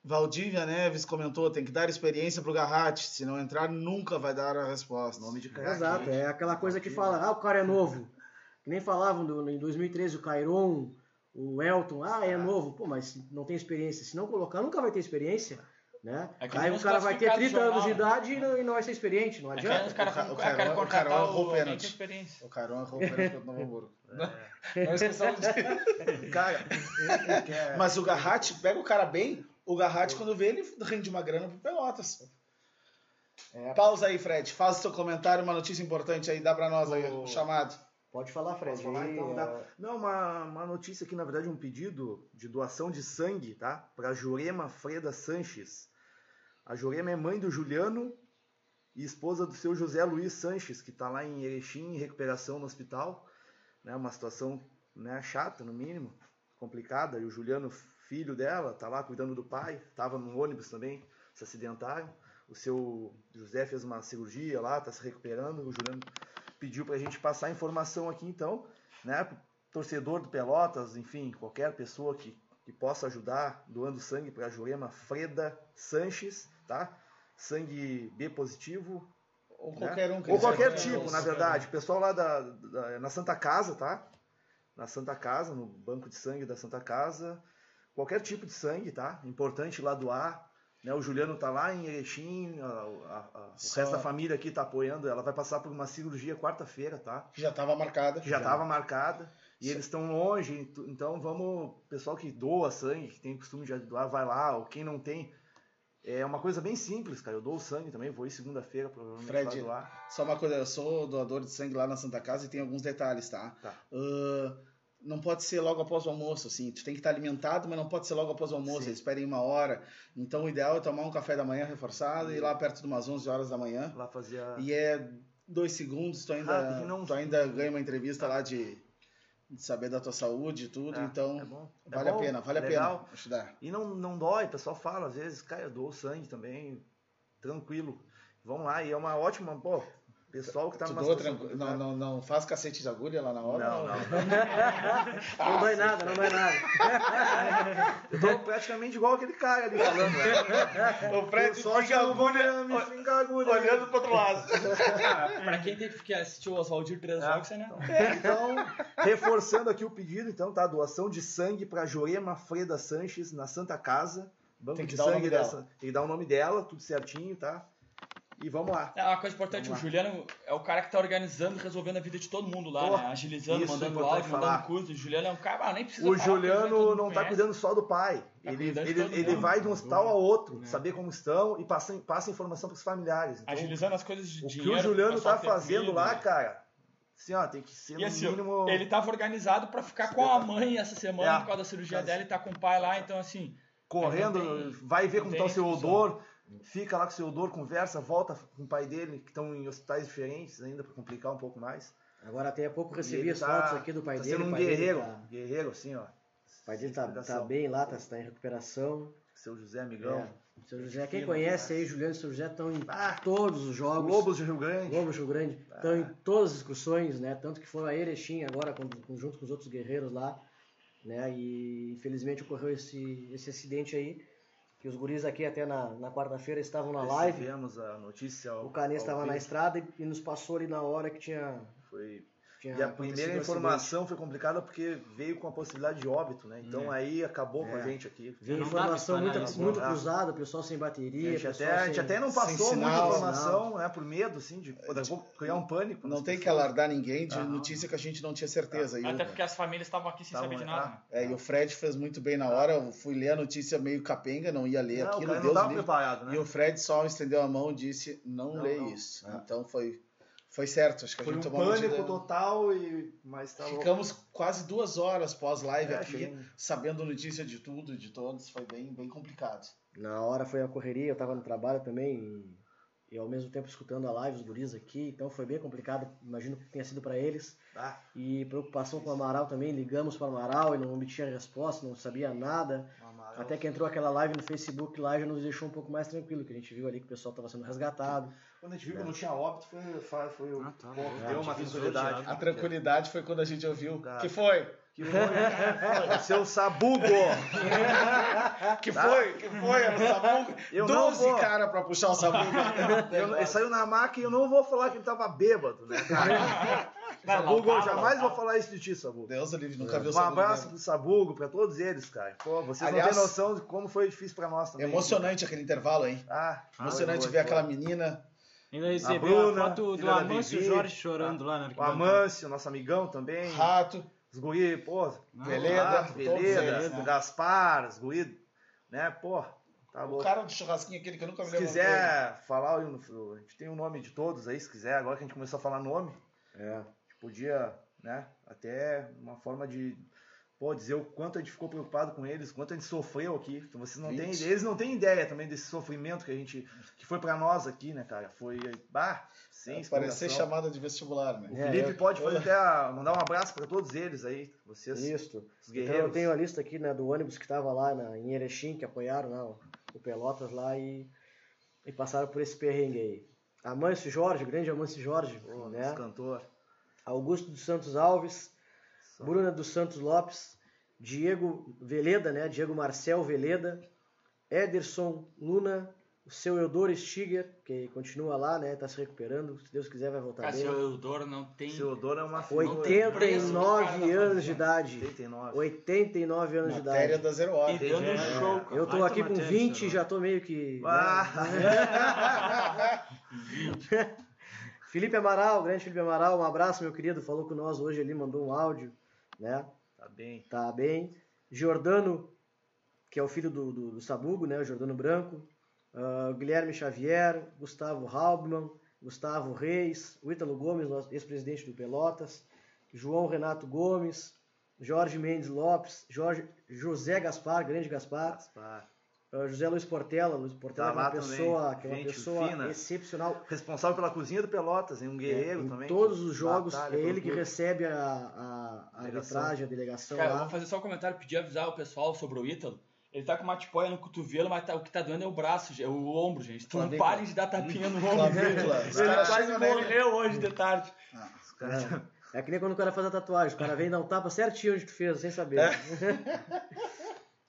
Valdívia Neves comentou, tem que dar experiência pro Garratti, se não entrar nunca vai dar a resposta. Nome de É, craque. Exato, é aquela coisa que fala, ah, o cara é novo. Que nem falavam do- em 2013 o Cairon, o Elton, ah, é novo. Pô, mas não tem experiência. Se não colocar, nunca vai ter experiência. Né? É Aí o cara vai ter classificados 30 do anos de jornal, idade e não, e não vai ser experiente, não É adianta. os caras O ca- o Carol- o Carol o pênalti. com experiência. O Carão errou o pênalti contra o Novo Hamburgo. (laughs) Não esqueçamos disso. Cara, é, (laughs) Mas o Garratti, pega o cara bem, o Garratti, quando vê, ele rende uma grana pro Pelotas. É. Pausa aí, Fred. Faz o seu comentário, uma notícia importante aí, dá pra nós aí, O- chamado. Pode falar, Fred. Posso falar, então, é, tá? Não, uma, uma notícia aqui, na verdade, um pedido de doação de sangue, tá? Para Jurema Freda Sanches. A Jurema é mãe do Juliano e esposa do seu José Luiz Sanches, que está lá em Erechim, em recuperação no hospital. Né? Uma situação né, chata, no mínimo, complicada. E o Juliano, filho dela, tá lá cuidando do pai, estava no ônibus também, se acidentaram. O seu José fez uma cirurgia lá, está se recuperando. O Juliano pediu para a gente passar a informação aqui, então, né, torcedor do Pelotas, enfim, qualquer pessoa que, que possa ajudar doando sangue para a Jurema Freda Sanches, tá? Sangue B positivo, Ou né? qualquer um que Ou qualquer tipo, na verdade. O pessoal lá da, da- na Santa Casa, tá? Na Santa Casa, no banco de sangue da Santa Casa. Qualquer tipo de sangue, tá? Importante lá doar. Né? O Juliano tá lá em Erechim, a- a- a- o resto da família aqui tá apoiando. Ela vai passar por uma cirurgia quarta-feira, tá? Que já estava marcada. que já estava marcada e eles estão longe, ent- então vamos, pessoal que doa sangue, que tem costume de doar, vai lá, ou quem não tem, é uma coisa bem simples, cara, eu dou sangue também, vou ir segunda-feira provavelmente Fred, doar. Só uma coisa, eu sou doador de sangue lá na Santa Casa e tem alguns detalhes, tá? Tá. Ah, não pode ser logo após o almoço, assim. Tu tem que estar alimentado, mas não pode ser logo após o almoço. Sim. Eles uma hora. Então o ideal é tomar um café da manhã reforçado e ir lá perto de umas 11 horas da manhã. Lá fazia... E é dois segundos, tu ainda, Rápido, não- tu ainda ganha uma entrevista lá de, de saber da tua saúde e tudo. É, então é. É vale bom, a pena, vale a legal. pena. Ajudar. E não, não dói, o pessoal fala, às vezes, cara, eu dou sangue também, tranquilo. Vamos lá, e é uma ótima, pô, pessoal que tá numa situação tranquilo. Não, não, não faz cacete de agulha lá na hora? Não, não. (laughs) Não dói nada, não dói nada. (laughs) Eu tô praticamente igual aquele cara ali falando, né? O Fred Só fica agulha, me finga a agulha. olhando pro outro lado. (laughs) pra quem tem que assistir o Oswaldir três É. jogos, né? Então, reforçando aqui o pedido, então, tá? Doação de sangue para Jorema Freda Sanches na Santa Casa. Banco Tem que de dar o sangue dessa. Tem que dar o nome dela, tudo certinho, tá? E vamos lá. É uma coisa importante, Vamos o lá. Juliano é o cara que tá organizando resolvendo a vida de todo mundo lá, Pô, né? Agilizando, isso é mandando áudio, mandando curso. O Juliano é um cara, ah, nem precisa O falar, Juliano não tá conhece. cuidando só do pai. Tá ele ele, ele mundo. vai de um hospital a outro, É. saber como estão e passa, passa informação pros familiares. Então, Agilizando as coisas de o que dinheiro. o Juliano pro pessoal tá ter fazendo lá, cara, assim, ó, tem que ser E no assim, mínimo... ele tava organizado pra ficar com a mãe essa semana É. por causa da cirurgia Caso- dela e tá com o pai lá, então assim. correndo, tem- vai ver como está o seu odor, fica lá com o seu odor, conversa, volta com o pai dele, que estão em hospitais diferentes ainda, para complicar um pouco mais. Agora até há pouco recebi as tá- fotos aqui do pai tá dele. sendo um pai dele guerreiro, tá- guerreiro assim, ó. O pai dele tá, tá bem lá, tá, tá em recuperação. Seu José Amigão. É. Seu José, quem fino, conhece aí, Juliano e seu José estão em Ah, todos os jogos. Lobos de Rio Grande. Lobos Rio Grande. Estão em todas as excursões, né? Tanto que foram a Erechim agora, com- junto com os outros guerreiros lá. Né? E infelizmente ocorreu esse, esse acidente aí. Que os guris aqui até na, na quarta-feira estavam na live. Recebemos a notícia. ao- O Canês ao estava na estrada e, e nos passou ali na hora que tinha. Foi E a primeira o acidente. informação foi complicada porque veio com a possibilidade de óbito, né? Então aí acabou com a É. gente aqui. Veio Não informação muito, isso, muito não. cruzada, pessoal sem A bateria. gente, pessoal até, a gente sem- até não sem passou muita sinal, informação, né? Por medo, assim, de a pouco criar um pânico. Não nas tem que pessoas. alargar ninguém de Ah, não. notícia que a gente não tinha certeza. O- Até porque as famílias estavam aqui sem saber de é. nada. né? É, e o Fred fez muito bem na hora. Eu fui ler a notícia meio capenga, não ia ler Não, o aquilo. cara não Deus estava preparado, né? E o Fred só estendeu a mão e disse: Não, Não, lê não. isso. É. Então foi, foi certo. Acho que a Foi um gente tomou a pânico medida- total e... Mas tava... Ficamos quase duas horas pós-live É, aqui, sabendo notícia de tudo, de todos. Foi bem, bem complicado. Na hora foi a correria, eu tava no trabalho também e, e ao mesmo tempo escutando a live, os guris aqui, então foi bem complicado, imagino que tenha sido para eles. Ah, E preocupação com o Amaral também, ligamos para o Amaral e não obtinha resposta, não sabia nada. Amaral. Até que entrou aquela live no Facebook lá já nos deixou um pouco mais tranquilo, que a gente viu ali que o pessoal estava sendo resgatado. Quando a gente viu que não tinha óbito, foi, foi, foi o- Ah, tá. pô, É, deu uma tranquilidade. de A tranquilidade foi quando a gente ouviu. Tá. Que foi? Que foi? (laughs) Seu sabugo! (laughs) Que foi? Que foi? Era o Sabugo? Eu não 12 vou. cara pra puxar o Sabugo. (laughs) Eu- Ele saiu na maca e eu não vou falar que ele tava bêbado, né, cara? Sabugo, eu jamais vou falar isso de ti, Sabugo. Deus livre, nunca viu o Um Sabugo. abraço mesmo. pro Sabugo, pra todos eles, cara. Pô, vocês Aliás, não têm noção de como foi difícil pra nós também. Emocionante aquele intervalo, hein? Ah, Emocionante foi, ver foi. aquela menina. Ainda recebi a, Bruna, foto do Amâncio Vivi. Jorge chorando lá na O arquibancada. Amâncio, nosso amigão também. Rato. Os guri, pô. Veleda, Veleda, né? Gaspar, os guri, né, pô. Tá O louco. cara do churrasquinho aquele que eu nunca me Se lembro. quiser falar, a gente tem o nome de todos aí, se quiser, agora que a gente começou a falar nome, É. a gente podia, né, até uma forma de, pô, dizer o quanto a gente ficou preocupado com eles, o quanto a gente sofreu aqui. Então vocês não têm, eles não têm ideia também desse sofrimento que a gente, que foi pra nós aqui, né, cara? Foi, bah, sem Parecer explicação. chamada de vestibular, né? O É, Felipe eu- pode fazer até mandar um abraço pra todos eles aí, vocês, Isso. os Então guerreiros. eu tenho a lista aqui né, do ônibus que estava lá na, em Erechim, que apoiaram né, o, o Pelotas lá e, e passaram por esse perrengue aí. Amâncio Jorge, grande Amâncio Jorge, Pô, né? nosso cantor. Augusto dos Santos Alves, Bruna dos Santos Lopes, Diego Veleda, né? Diego Marcel Veleda, Ederson Luna, o seu Eudoro Stiger, que continua lá, né? Tá se recuperando, se Deus quiser vai voltar Cara, bem. seu Eudoro não tem. Seu Odor é uma figura. 89 anos de idade. 89. 89 anos de Matéria idade. da Zero Hora. E dando um show, cara. Eu tô Baita aqui com matéria, 20 senhor. já tô meio que. né? Ah, (laughs) Felipe Amaral, grande Felipe Amaral, um abraço, meu querido. Falou com nós hoje ali, mandou um áudio, né? tá bem. Tá bem. Giordano, que é o filho do, do, do Sabugo, né? O Giordano Branco. Ah, Guilherme Xavier, Gustavo Halbman, Gustavo Reis, o Ítalo Gomes, ex-presidente do Pelotas, João Renato Gomes, Jorge Mendes Lopes, Jorge, José Gaspar, grande Gaspar, Gaspar. ah, José Luiz Portela, Luiz Portela Tá é uma pessoa, que é uma pessoa fina. excepcional. Responsável pela cozinha do Pelotas, hein? um guerreiro É, em também. todos que os jogos, é ele que recebe a, a, a Delegação. arbitragem, a delegação Cara, eu lá. vou fazer só um comentário, pedir avisar o pessoal sobre o Ítalo. Ele tá com uma tipóia no cotovelo, mas tá- o que tá doendo é o braço, é o ombro, gente. Então não parem de dar tapinha no (laughs) ombro. Clavícula. Ele quase morreu hoje de tarde. Os caras- É que nem quando o cara faz a tatuagem, o cara vem dar um tapa certinho onde tu fez, sem saber. É. (laughs)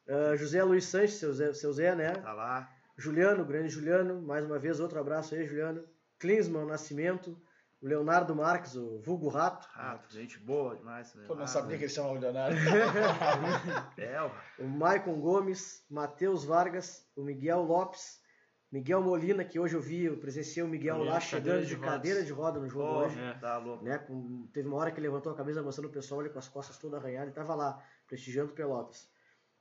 Ah, José Luiz Sanches, seu Zé, seu Zé, né? Tá lá. Juliano, grande Juliano, mais uma vez, outro abraço aí, Juliano. Klinsmann Nascimento, o Leonardo Marques, o vulgo rato, Rato, gente boa demais. Né? Pô, não Ah, sabia que eles chamavam o Leonardo. (laughs) É, o Maicon Gomes, Matheus Vargas, o Miguel Lopes, Miguel Molina, que hoje eu vi, eu presenciei o Miguel Ali, lá chegando cadeira de de cadeira de roda no jogo Pô, hoje. É. tá louco. né? com- teve uma hora que ele levantou a camisa mostrando o pessoal ali com as costas todas arranhadas, ele tava lá, prestigiando o Pelotas.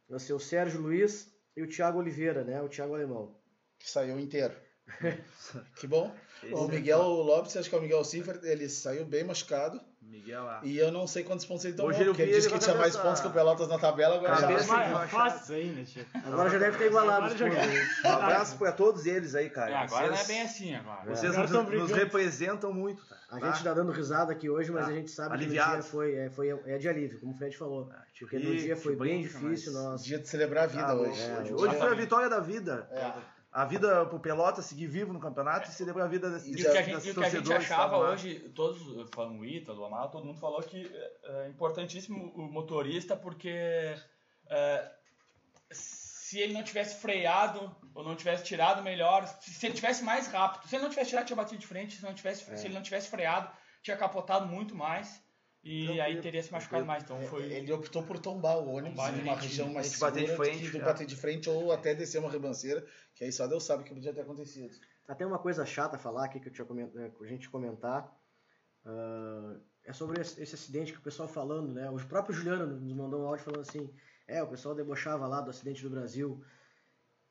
O seu Sérgio Luiz e o Thiago Oliveira, né? O Thiago Alemão. Que saiu inteiro. (laughs) que bom. Esse O é Miguel Lopes, acho que é o Miguel Cifra, ele saiu bem machucado. Miguel lá. E eu não sei quantos pontos ele tomou, Hoje porque ele disse que tinha mais cabeça- pontos que o Pelotas na tabela, agora já Cabeça- Mas acho- fácil né, tio? Agora já deve ter igualado. Um abraço pra todos eles aí, cara. É, agora não é Vocês- bem assim agora. Vocês Agora nos, nos representam muito, tá? A gente tá dando risada aqui hoje, mas Tá. a gente sabe que no Aliviado. dia foi, é, foi é de alívio, como o Fred falou. Ah, Porque no dia foi bem difícil, mas- nós dia de celebrar a vida Ah, hoje. é, hoje, hoje- hoje foi a vitória da vida. É. A vida pro Pelota seguir vivo no campeonato e celebrar a vida desse E o que a gente, e o que a gente achava hoje, todos, falando o Ítalo, o Amaro, todo mundo falou que é, é importantíssimo o motorista porque é, se ele não tivesse freado ou não tivesse tirado melhor, se, se ele tivesse mais rápido, se ele não tivesse tirado, tinha batido de frente, se, não tivesse, É. se ele não tivesse freado, tinha capotado muito mais e Tranquilo, aí teria se machucado tranquilo. mais. Então foi. Ele optou por tombar o ônibus Tombar em uma região mais a gente bater de segura frente, do que é. bater de frente ou até descer uma ribanceira, que aí só Deus sabe o que podia ter acontecido. Até uma coisa chata a falar aqui que eu tinha coment... eh, a gente comentar. ah, é sobre esse esse acidente que o pessoal falando, né? O próprio Juliano nos mandou um áudio falando assim: é, o pessoal debochava lá do acidente do Brasil.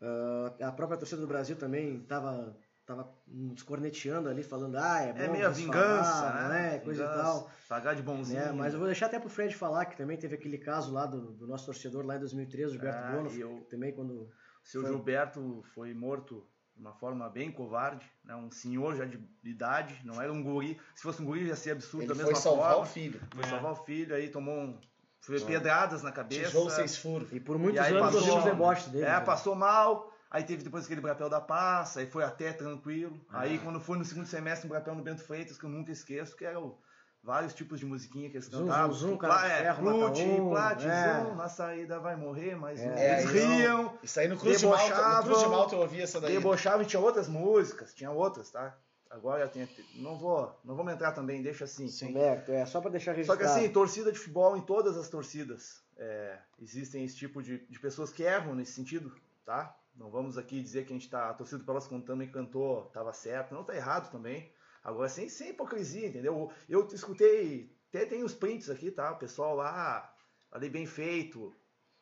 Ah, a própria torcida do Brasil também estava tava nos corneteando ali, falando, ah, é bom. É meio a vingança, falaram, né? Coisa e Vingança, tal. Pagar de bonzinho. né? Mas eu vou deixar até pro Fred falar que também teve aquele caso lá do, do nosso torcedor lá em 2013, o Gilberto Ah, Bono, e eu- também quando. Seu Foi. Gilberto foi morto de uma forma bem covarde, né? um senhor já de idade, não era um guri. Se fosse um guri já seria absurdo Ele da foi mesma salvar forma. o filho. Foi É. salvar o filho, aí tomou um. Foi pedradas na cabeça. Tijolo seis furos. E por muitos E anos passou- ouvimos deboches dele. É, né? passou mal. Aí teve depois aquele brapel da passa, aí foi até tranquilo. Ah. Aí quando foi no segundo semestre, um brapel no Bento Freitas, que eu nunca esqueço, que eram vários tipos de musiquinha que eles cantavam. zum, zum, cara é, Plute, um, plate, é. na saída vai morrer, mas É, eles riam, Isso aí no Cruz de Malta, no Cruz de Malta eu ouvi essa daí. debochavam e tinha outras músicas, tinha outras, tá? Agora tem. Não vou, não vamos entrar também, deixa assim. Sim. É só pra deixar Só registrado. que assim, torcida de futebol, em todas as torcidas, é, existem esse tipo de, de pessoas que erram nesse sentido, tá? Não vamos aqui dizer que a gente tá, a torcida do Pelotas contando e cantou, tava certo, não tá errado também. Agora, sem, sem hipocrisia, entendeu? Eu escutei, até tem os prints aqui, tá? O pessoal lá, ali bem feito,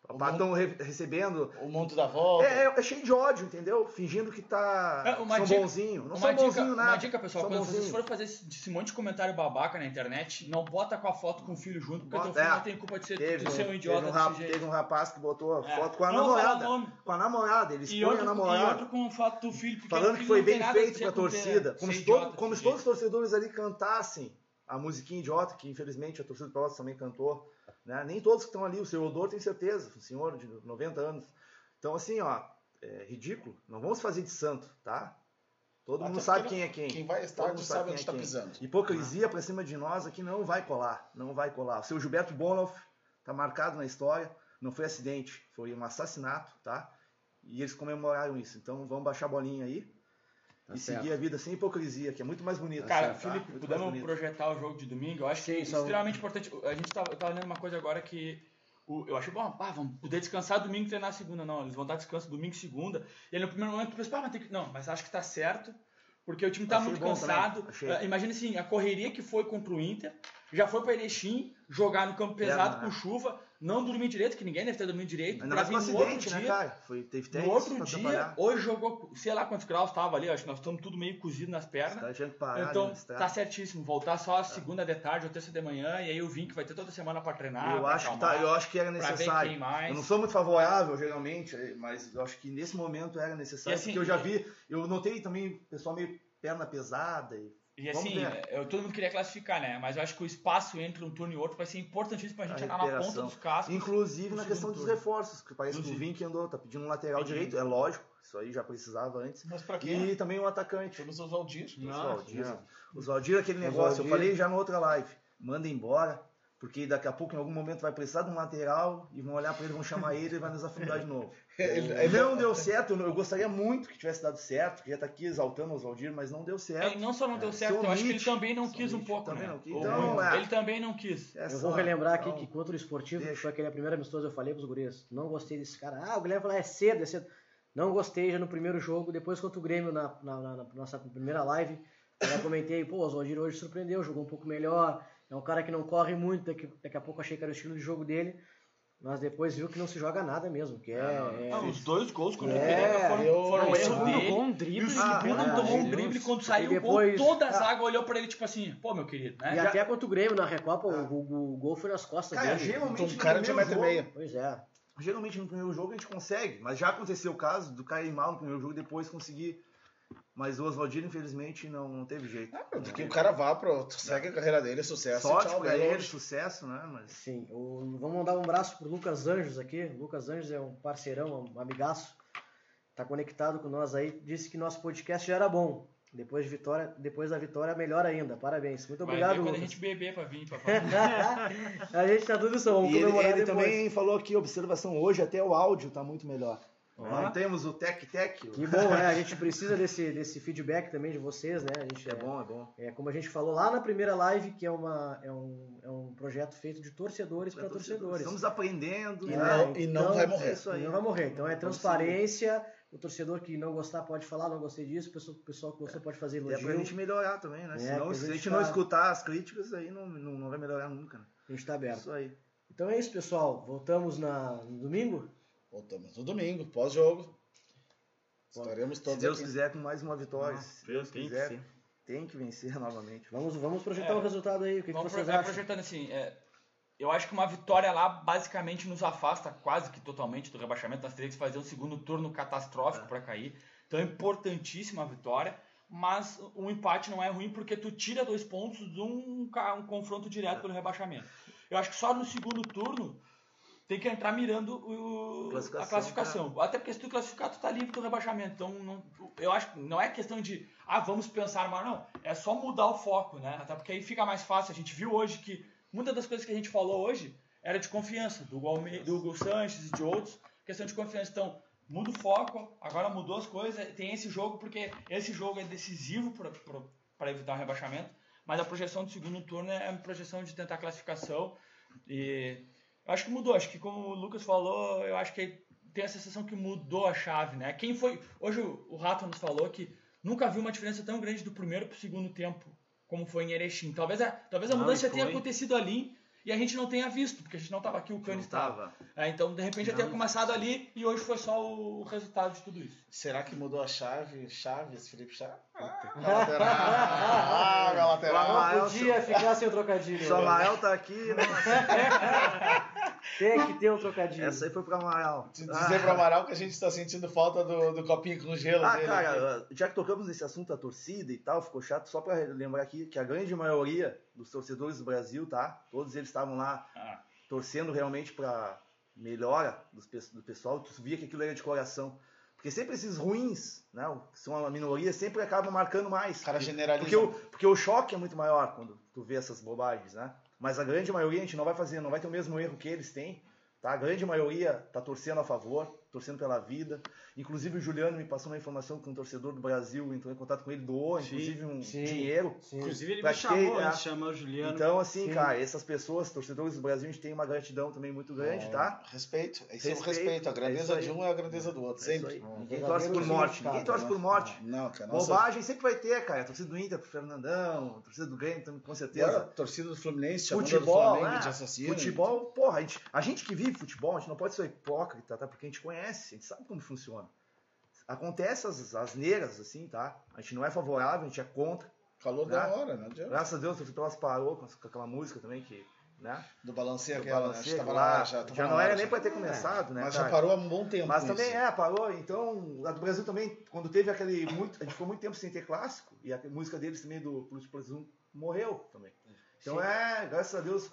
O estão recebendo. O mundo da volta. É, é- é cheio de ódio, entendeu? Fingindo que tá. É, uma são dica- bonzinho. Não uma são dica, bonzinho nada. Uma dica, pessoal, são quando vocês bonzinho. forem fazer esse, esse monte de comentário babaca na internet, não bota com a foto com o filho junto, porque Bota- teu filho é. não tem culpa de ser, Teve, de ser um idiota teve, um desse rap- jeito. teve um rapaz que botou É. foto com a Não namorada. Com a namorada, ele E expõe outro, a e namorada. outro com foto do filho, porque Falando o que foi bem feito pra torcida. Como se, todo- idiota como desse se todos os torcedores ali cantassem a musiquinha idiota, que infelizmente a torcida do Pelotas também cantou. Né? Nem todos que estão ali, o seu Odor tem certeza, um senhor de 90 anos. Então, assim, ó, é ridículo. Não vamos fazer de santo, tá? Todo Até mundo sabe quem é quem. Quem vai Todo estar mundo sabe quem onde é tá pisando. Hipocrisia pra cima de nós aqui não vai colar. Não vai colar. O seu Gilberto Bonoff tá marcado na história. Não foi acidente, foi um assassinato, tá? E eles comemoraram isso. Então vamos baixar a bolinha aí Tá e certo. seguir a vida sem hipocrisia, que é muito mais bonito. Cara, tá? Felipe, Muito podemos bonito. projetar o jogo de domingo? Eu acho que Sim, é só- extremamente importante. A gente tava, eu tava lendo uma coisa agora que o- eu achei, bom, ah, vamos poder descansar domingo e treinar segunda. Não, eles vão dar descanso domingo e segunda. E aí no primeiro momento eu pensei, ah, mas tem que. Não, mas acho que tá certo, porque o time tá Achei muito cansado. Ah, Imagina assim, a correria que foi contra o Inter, já foi pra Erechim, jogar no campo pesado né? com chuva, não dormir direito, que ninguém deve ter dormido direito. Ainda mais outro acidente, né, dia, cara? Foi, teve testes no outro dia, trabalhar. hoje jogou, sei lá quantos graus tava ali, acho que nós estamos tudo meio cozido nas pernas. que parar Então, tá certíssimo. Voltar só a segunda de tarde ou terça de manhã, e aí o Vink vai ter toda semana pra treinar. eu, acho que tá, eu acho que era necessário. Eu não sou muito favorável, geralmente, mas eu acho que nesse momento era necessário. Assim, porque eu já vi, eu notei também pessoal meio perna pesada. E, E assim, eu, todo mundo queria classificar, né? Mas eu acho que o espaço entre um turno e outro vai ser importantíssimo pra gente A andar na ponta dos cascos. Inclusive na questão dos reforços, que parece que o Inclusive. Vink andou, tá pedindo um lateral direito, é lógico, isso aí já precisava antes. Mas pra quem? E também um atacante. Todos os Valdir. Os Valdir. não. Os Valdir, aquele negócio, eu falei já na outra live. Manda embora, porque daqui a pouco, em algum momento, vai precisar de um lateral e vão olhar pra ele, vão chamar ele e vai nos afundar de novo. (laughs) Não deu certo, eu gostaria muito que tivesse dado certo, que já tá aqui exaltando os Valdir, mas não deu É, certo. e não só não deu É, certo, se eu acho que ele também não se quis um pouco, também né? não quis. O- Então, o- é. Ele também não quis. É Eu vou relembrar aqui então, que contra o esportivo, que deixa. foi aquele primeiro amistoso, eu falei pros guris, não gostei desse cara. Ah, o Guilherme falou, é cedo, é cedo. Não gostei já no primeiro jogo, depois contra o Grêmio na, na- na- na nossa primeira live, eu já comentei, pô, o Oswaldir hoje surpreendeu, jogou um pouco melhor, é um cara que não corre muito, daqui, daqui a pouco achei que era o estilo de jogo dele. mas depois viu que não se joga nada mesmo, que é... é- Ah, os dois gols contra É, o Ipiranga foram, eu- foram erro dele. um E o drible. segundo Ah, tomou um é, drible Deus. quando saiu E o gol, depois- toda a Ah. zaga olhou pra ele tipo assim, pô, meu querido, né? E até contra o Grêmio na Recopa, o, o- o gol foi nas costas Cara, dele. geralmente Um no cara e jogo- meio. Pois é. Geralmente no primeiro jogo a gente consegue, mas já aconteceu o caso do cara ir mal no primeiro jogo e depois conseguir. Mas o Oswaldino, infelizmente, não, não teve jeito. Do que o cara vá pro. Segue a carreira dele, sucesso. Sorte tchau, pra vai ele, sucesso, né? Mas Sim, o- vamos mandar um abraço pro Lucas Anjos aqui. O Lucas Anjos é um parceirão, um amigaço. Tá conectado com nós aí. Disse que nosso podcast já era bom. Depois, de vitória, depois da vitória, melhor ainda. Parabéns. Muito Vai obrigado, ver quando a Lucas. gente beber pra vir, papai. (laughs) a gente tá tudo só, vamos E ele, comemorar ele depois. também falou aqui, observação, hoje até o áudio tá muito melhor. Não temos o Tec Tec. Que bom, né? A gente precisa desse, desse feedback também de vocês, né? A gente, É bom, é bom. É, como a gente falou lá na primeira live, que é, uma, é, um, é um projeto feito de torcedores para torcedores. Estamos aprendendo. E né? não- e não vai morrer. É isso aí. Não vai morrer. Então é transparência. O torcedor que não gostar pode falar, não gostei disso. O pessoal, o pessoal que gostou pode fazer E é elogio. pra gente melhorar também, né? É, Senão, se a gente gente tá- não escutar as críticas, aí não, não, não vai melhorar nunca, né? A gente tá aberto. Isso aí. Então é isso, pessoal. Voltamos na, no domingo. Voltamos no domingo, pós-jogo. Estaremos Se todos Deus aqui. quiser, com mais uma vitória. Se Deus tem que quiser, ser. tem que vencer novamente. Vamos, vamos projetar É. o resultado aí. O que, que Vamos vocês pro- é, acham? projetando assim, é, eu acho que uma vitória lá basicamente nos afasta quase que totalmente do rebaixamento. Nós teríamos que fazer um segundo turno catastrófico para cair. Então é importantíssima a vitória, mas o empate não é ruim porque tu tira dois pontos de um, um confronto direto pelo rebaixamento. Eu acho que só no segundo turno tem que entrar mirando o- Classificação, a classificação. Até porque se tu classificar, tu tá livre do rebaixamento. Então, não- eu acho que não é questão de, ah, vamos pensar mais, não. É só mudar o foco, né? Até porque aí fica mais fácil. A gente viu hoje que muitas das coisas que a gente falou hoje era de confiança, do Alme- do Hugo Sanches e de outros, questão de confiança. Então, muda o foco, agora mudou as coisas, tem esse jogo, porque esse jogo é decisivo para evitar o rebaixamento, mas a projeção do segundo turno é uma projeção de tentar classificação e eu acho que mudou, acho que como o Lucas falou, eu acho que tem a sensação que mudou a chave, né? Quem foi, hoje o, Rato nos falou que nunca viu uma diferença tão grande do primeiro para o segundo tempo, como foi em Erechim. Talvez a, talvez a Não, mudança tenha acontecido ali e a gente não tenha visto, porque a gente não estava aqui, o Não estava. tava. É, então, de repente, já tenha começado ali e hoje foi só o, resultado de tudo isso. Será que mudou a chave? Chaves, Felipe Chaves? Ah, lateral. Ah, lateral. Ah, Não podia ficar sem o trocadilho. Se o Amael tá aqui, nossa, (laughs) Tem que ter um trocadilho. essa aí foi pro Amael. Dizer pro Amaral que a gente tá sentindo falta do, do copinho com gelo Ah, dele. aqui. cara, já que tocamos nesse assunto da torcida e tal, ficou chato, só pra lembrar aqui que a grande maioria dos torcedores do Brasil, tá? Todos eles estavam lá Ah, torcendo realmente pra melhora dos, do pessoal, tu via que aquilo era de coração. Porque sempre esses ruins, né, que são a minoria, sempre acabam marcando mais. O cara Porque- generaliza. Porque o, porque o choque é muito maior quando tu vê essas bobagens, né? Mas a grande maioria a gente não vai fazer, não vai ter o mesmo erro que eles têm, tá? A grande maioria tá torcendo a favor, torcendo pela vida. Inclusive o Juliano me passou uma informação que um torcedor do Brasil entrou em contato com ele, doou, Sim, inclusive um sim. dinheiro. Sim. Inclusive ele me chamou né? de chamar o Juliano. Então, assim, Sim. cara, essas pessoas, torcedores do Brasil, a gente tem uma gratidão também muito grande, tá? Respeito. Esse é o Respeito, respeito. A é grandeza aí. de um é a grandeza do outro. É Sempre. Não, Ninguém torce por morte, ninguém torce né? por morte. Não, cara. Nossa, Bobagem sempre vai ter, cara. A torcida do Inter com o Fernandão, a torcida do Grêmio também, com certeza. Agora, torcida do Fluminense Futebol, do Flamengo né? de assassino. Futebol, porra, a gente, a gente que vive futebol, a gente não pode ser hipócrita, tá? Porque a gente conhece, a gente sabe como funciona. Acontece as asneiras, assim, tá? A gente não é favorável, a gente é contra. Calor Né? da hora, não adianta. Graças a Deus, o Pelas parou com aquela música também que, né? Do balanceio aquela, né? balanceio, Tava lá, já, tava já não era nem pra ter começado, né, Mas cara? já parou há um bom tempo. Mas também isso. é, parou. Então, a do Brasil também, quando teve aquele. Muito, a gente ficou muito tempo sem ter clássico, e a música deles também do Plus Plus 1 morreu também. Então é, graças a Deus,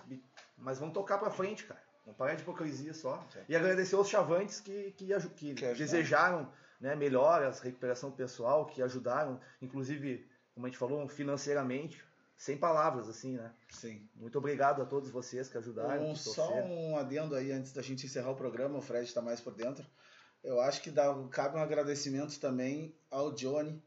mas vamos tocar pra frente, cara. Vamos parar de hipocrisia só. E agradecer aos chavantes que, que, que Que desejaram né, melhoras, recuperação pessoal, que ajudaram, inclusive, como a gente falou, financeiramente, sem palavras, assim, né? Sim. Muito obrigado a todos vocês que ajudaram. Um, que só um adendo aí antes da gente encerrar o programa, o Fred está mais por dentro. Eu acho que dá, cabe um agradecimento também ao Johnny,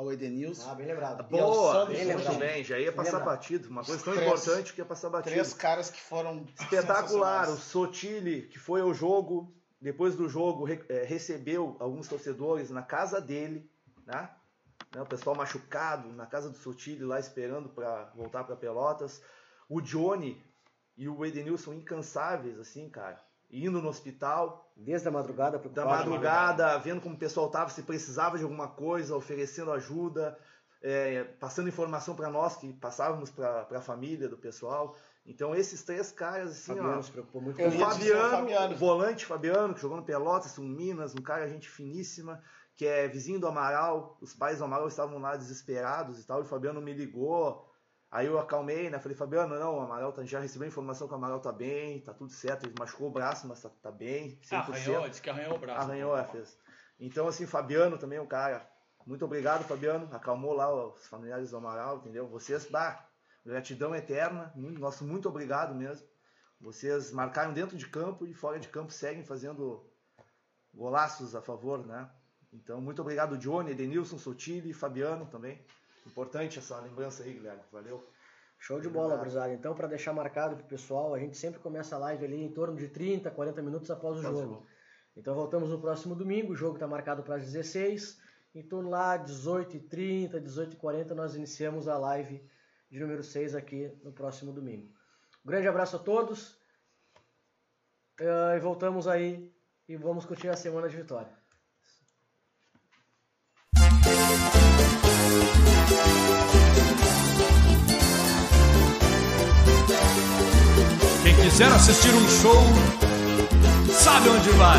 ao Edenilson. Ah, bem lembrado. Boa, bem muito lembrado. bem, já ia passar lembrado. batido. Uma coisa tão três- importante que ia passar batido. Três caras que foram Espetacular, o. Sotile, que foi ao jogo, depois do jogo re- eh, recebeu alguns torcedores na casa dele, né? Né, O pessoal machucado na casa do Sotile lá esperando para voltar para Pelotas. O Johnny e o Edenilson incansáveis, assim, cara. Indo no hospital, Desde a madrugada da preocupado. madrugada, vendo como o pessoal estava, se precisava de alguma coisa, oferecendo ajuda, é, passando informação para nós que passávamos para a família do pessoal. Então esses três caras, assim, Fabiano ó, se preocupou muito o com o Fabiano, Fabiano. o volante Fabiano, que jogou no Pelotas, um Minas, um cara gente finíssima, que é vizinho do Amaral. Os pais do Amaral estavam lá desesperados e tal, e o Fabiano me ligou. Aí eu acalmei, né? Falei, Fabiano, não, o Amaral tá, já recebeu informação que o Amaral tá bem, tá tudo certo, ele machucou o braço, mas tá, tá bem, 100%. Arranhou, disse que arranhou o braço. Arranhou, é, fez. Então, assim, Fabiano também é um cara. Muito obrigado, Fabiano. Acalmou lá os familiares do Amaral, entendeu? Vocês, bah, gratidão eterna. Nosso muito obrigado mesmo. Vocês marcaram dentro de campo e fora de campo seguem fazendo golaços a favor, né? Então, muito obrigado, Johnny, Edenilson, Sotile, Fabiano também. Importante essa lembrança aí, Guilherme. Valeu. Show de bola, Brusada. Então, para deixar marcado pro pessoal, a gente sempre começa a live ali em torno de 30, 40 minutos após o jogo. Então, voltamos no próximo domingo. O jogo está marcado para as 16. Em torno lá, 18h30, 18h40, nós iniciamos a live de número 6 aqui no próximo domingo. Um grande abraço a todos. Eh, e voltamos aí e vamos curtir a semana de vitória. Quem quiser assistir um show, sabe onde vai.